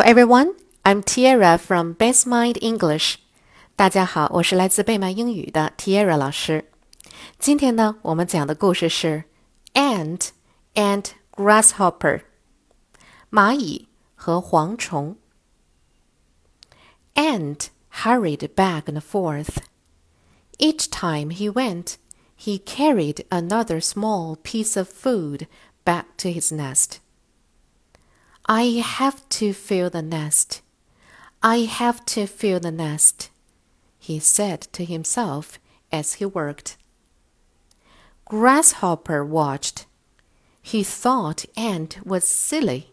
Hello everyone, I'm Tiara from Best Mind English. 大家好，我是来自贝曼英语的 Tiara 老师。今天呢，我们讲的故事是 Ant and Grasshopper，蚂蚁和蝗虫。Ant hurried back and forth. Each time he went, he carried another small piece of food back to his nest. I have to fill the nest. I have to fill the nest, he said to himself as he worked. Grasshopper watched. He thought Ant was silly.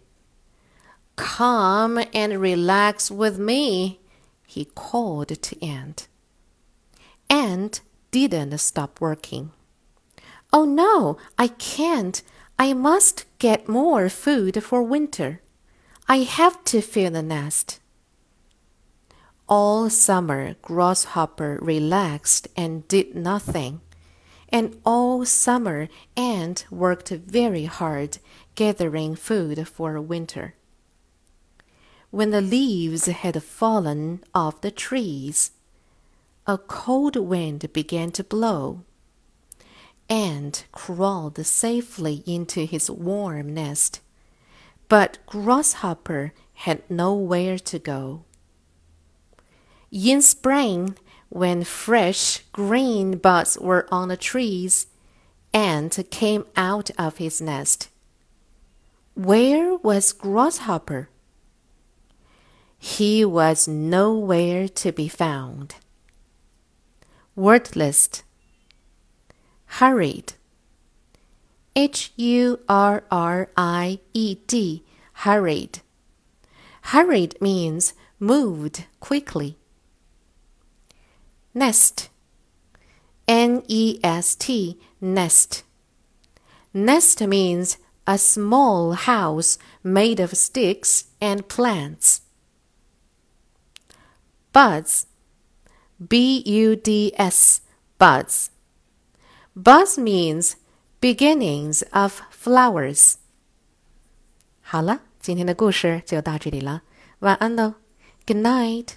Come and relax with me, he called to Ant. Ant didn't stop working. Oh no, I can't. I must get more food for winter. I have to fill the nest. All summer, Grasshopper relaxed and did nothing. And all summer, Ant worked very hard gathering food for winter. When the leaves had fallen off the trees, a cold wind began to blow. Ant crawled safely into his warm nest, but Grasshopper had nowhere to go. In spring, when fresh green buds were on the trees, Ant came out of his nest. Where was Grasshopper? He was nowhere to be found. Word Hurried H U R R I E D Hurried Hurried means moved quickly. Nest N E S T Nest Nest means a small house made of sticks and plants. Buds B U D S buds. Buds means beginnings of flowers. 好了，今天的故事就到这里了，晚安喽，Good night。